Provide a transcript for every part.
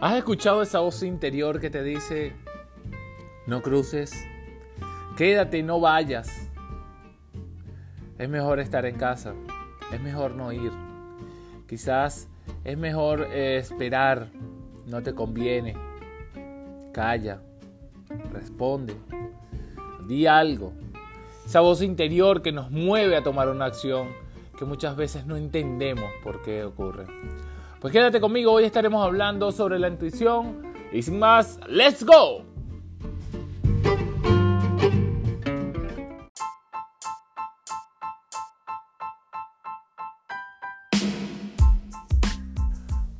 ¿Has escuchado esa voz interior que te dice, no cruces, quédate, no vayas? Es mejor estar en casa, es mejor no ir. Quizás es mejor eh, esperar, no te conviene. Calla, responde, di algo. Esa voz interior que nos mueve a tomar una acción que muchas veces no entendemos por qué ocurre. Pues quédate conmigo, hoy estaremos hablando sobre la intuición y sin más, ¡let's go!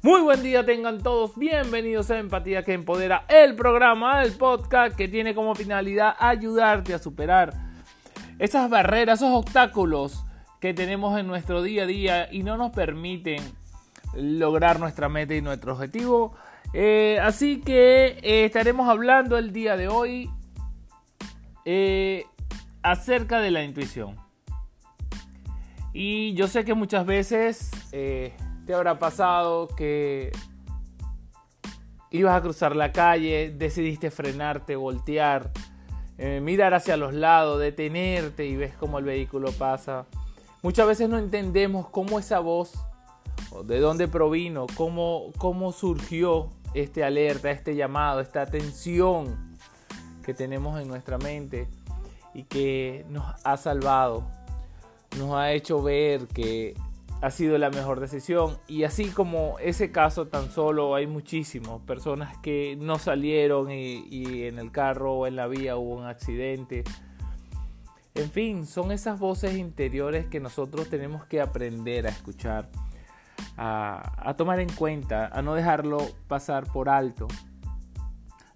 Muy buen día tengan todos, bienvenidos a Empatía que Empodera, el programa, el podcast que tiene como finalidad ayudarte a superar esas barreras, esos obstáculos que tenemos en nuestro día a día y no nos permiten lograr nuestra meta y nuestro objetivo. Eh, así que eh, estaremos hablando el día de hoy eh, acerca de la intuición. Y yo sé que muchas veces te habrá pasado que ibas a cruzar la calle, decidiste frenarte, voltear, mirar hacia los lados, detenerte y ves cómo el vehículo pasa. Muchas veces no entendemos cómo esa voz de dónde provino, cómo, cómo surgió este alerta, este llamado, esta atención que tenemos en nuestra mente y que nos ha salvado, nos ha hecho ver que ha sido la mejor decisión. Y así como ese caso tan solo hay muchísimos, personas que no salieron y, y en el carro o en la vía hubo un accidente. En fin, son esas voces interiores que nosotros tenemos que aprender a escuchar a, tomar en cuenta, a no dejarlo pasar por alto,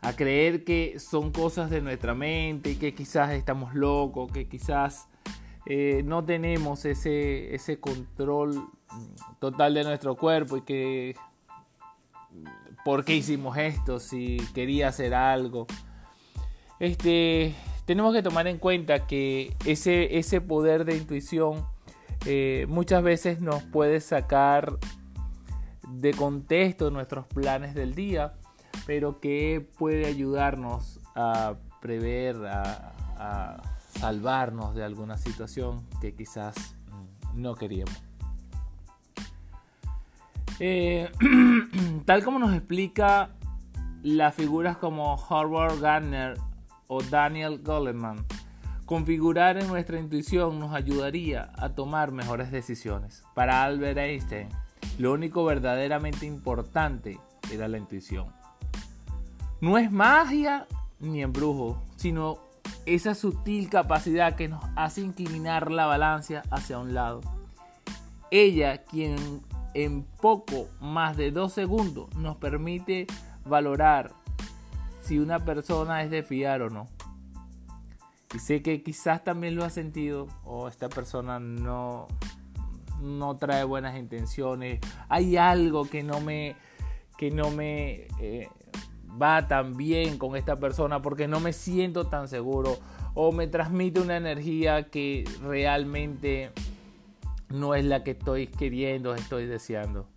a creer que son cosas de nuestra mente y que quizás estamos locos, que quizás eh, no tenemos ese, ese control total de nuestro cuerpo y que por qué hicimos esto, si quería hacer algo. Este, tenemos que tomar en cuenta que ese, ese poder de intuición eh, muchas veces nos puede sacar de contexto nuestros planes del día, pero que puede ayudarnos a prever, a, salvarnos de alguna situación que quizás no queríamos. Eh, tal como nos explica las figuras como Howard Gardner o Daniel Goleman, Configurar en nuestra intuición nos ayudaría a tomar mejores decisiones. Para Albert Einstein, lo único verdaderamente importante era la intuición. No es magia ni embrujo, sino esa sutil capacidad que nos hace inclinar la balanza hacia un lado. Ella, quien en poco más de dos segundos nos permite valorar si una persona es de fiar o no. Y sé que quizás también lo ha sentido o esta persona no, no trae buenas intenciones. Hay algo que no me, que no me eh, va tan bien con esta persona porque no me siento tan seguro o me transmite una energía que realmente no es la que estoy queriendo, estoy deseando.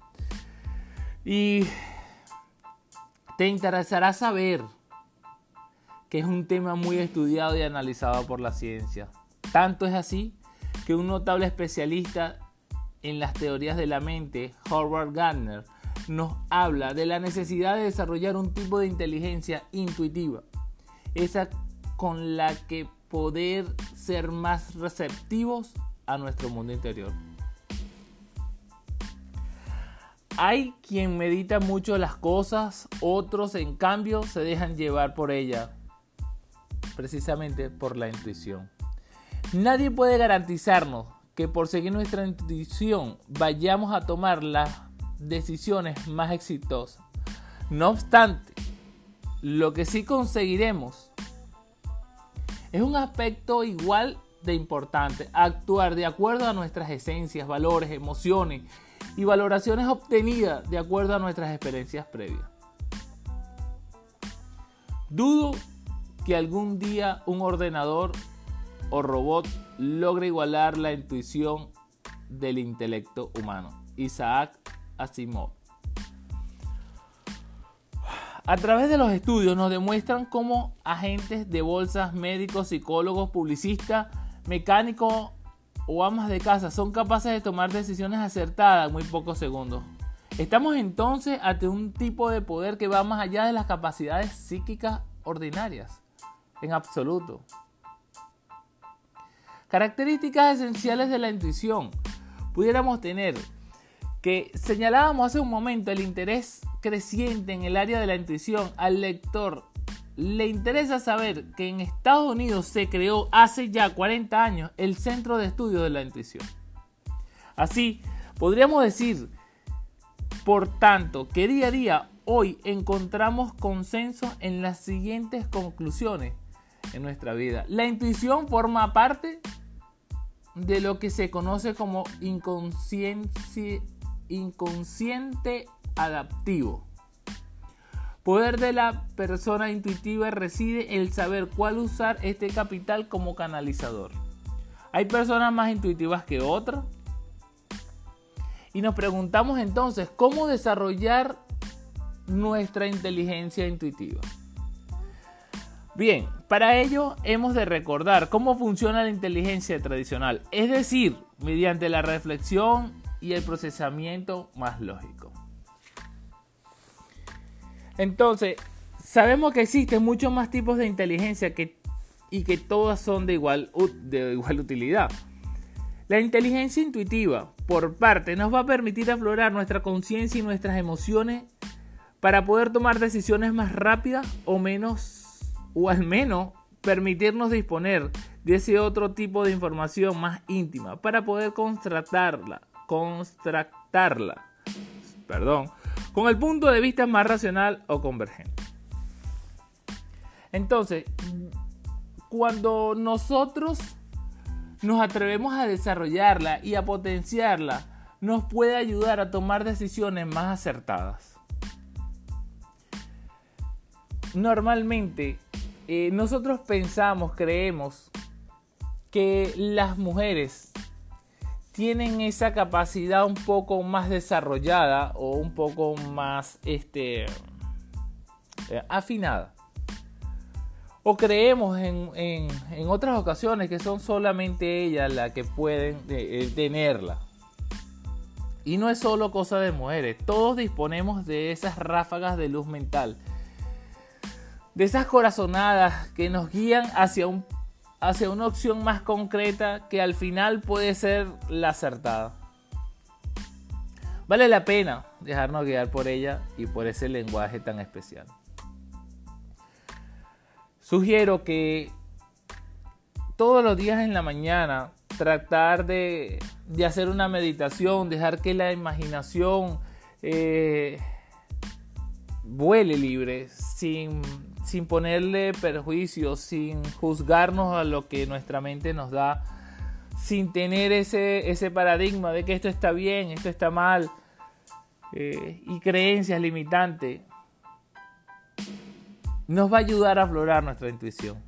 Y te interesará saber que es un tema muy estudiado y analizado por la ciencia. Tanto es así que un notable especialista en las teorías de la mente, Howard Gardner, nos habla de la necesidad de desarrollar un tipo de inteligencia intuitiva, esa con la que poder ser más receptivos a nuestro mundo interior. Hay quien medita mucho las cosas, otros en cambio se dejan llevar por ella, precisamente por la intuición. Nadie puede garantizarnos que por seguir nuestra intuición vayamos a tomar las decisiones más exitosas. No obstante, lo que sí conseguiremos es un aspecto igual de importante, actuar de acuerdo a nuestras esencias, valores, emociones y valoraciones obtenidas de acuerdo a nuestras experiencias previas. Dudo que algún día un ordenador o robot logre igualar la intuición del intelecto humano. Isaac Asimov. A través de los estudios nos demuestran cómo agentes de bolsas, médicos, psicólogos, publicistas, mecánicos o amas de casa son capaces de tomar decisiones acertadas en muy pocos segundos. Estamos entonces ante un tipo de poder que va más allá de las capacidades psíquicas ordinarias, en absoluto. Características esenciales de la intuición. Pudiéramos tener que señalábamos hace un momento el interés creciente en el área de la intuición al lector. Le interesa saber que en Estados Unidos se creó hace ya 40 años el Centro de Estudios de la Intuición. Así, podríamos decir, por tanto, que día a día hoy encontramos consenso en las siguientes conclusiones en nuestra vida. La intuición forma parte de lo que se conoce como inconsciente adaptivo. Poder de la persona intuitiva reside en saber cuál usar este capital como canalizador. Hay personas más intuitivas que otras. Y nos preguntamos entonces, ¿cómo desarrollar nuestra inteligencia intuitiva? Bien, para ello hemos de recordar cómo funciona la inteligencia tradicional, es decir, mediante la reflexión y el procesamiento más lógico. Entonces, sabemos que existen muchos más tipos de inteligencia que, y que todas son de igual, de igual utilidad. La inteligencia intuitiva, por parte, nos va a permitir aflorar nuestra conciencia y nuestras emociones para poder tomar decisiones más rápidas o menos, o al menos permitirnos disponer de ese otro tipo de información más íntima para poder contratarla, perdón, con el punto de vista más racional o convergente. Entonces, cuando nosotros nos atrevemos a desarrollarla y a potenciarla, nos puede ayudar a tomar decisiones más acertadas. Normalmente, eh, nosotros pensamos, creemos que las mujeres tienen esa capacidad un poco más desarrollada o un poco más este, eh, afinada. O creemos en, otras ocasiones que son solamente ellas las que pueden eh, tenerla. Y no es solo cosa de mujeres, todos disponemos de esas ráfagas de luz mental, de esas corazonadas que nos guían hacia un hacia una opción más concreta que al final puede ser la acertada. Vale la pena dejarnos guiar por ella y por ese lenguaje tan especial. Sugiero que todos los días en la mañana tratar de, hacer una meditación, dejar que la imaginación eh, vuele libre, sin sin ponerle perjuicios, sin juzgarnos a lo que nuestra mente nos da, sin tener ese, ese paradigma de que esto está bien, esto está mal, eh, y creencias limitantes, nos va a ayudar a aflorar nuestra intuición.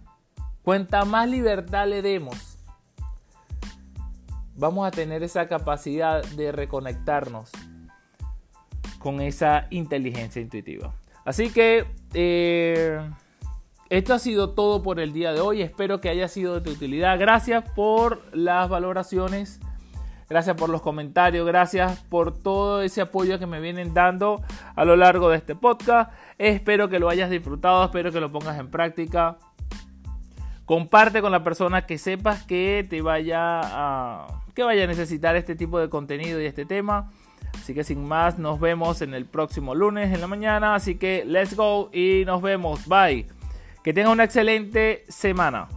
Cuanta más libertad le demos, vamos a tener esa capacidad de reconectarnos con esa inteligencia intuitiva. Así que eh, esto ha sido todo por el día de hoy. Espero que haya sido de utilidad. Gracias por las valoraciones. Gracias por los comentarios. Gracias por todo ese apoyo que me vienen dando a lo largo de este podcast. Espero que lo hayas disfrutado. Espero que lo pongas en práctica. Comparte con la persona que sepas que te vaya que vaya a necesitar este tipo de contenido y este tema. Así que sin más, nos vemos en el próximo lunes en la mañana. Así que let's go y nos vemos. Bye. Que tenga una excelente semana.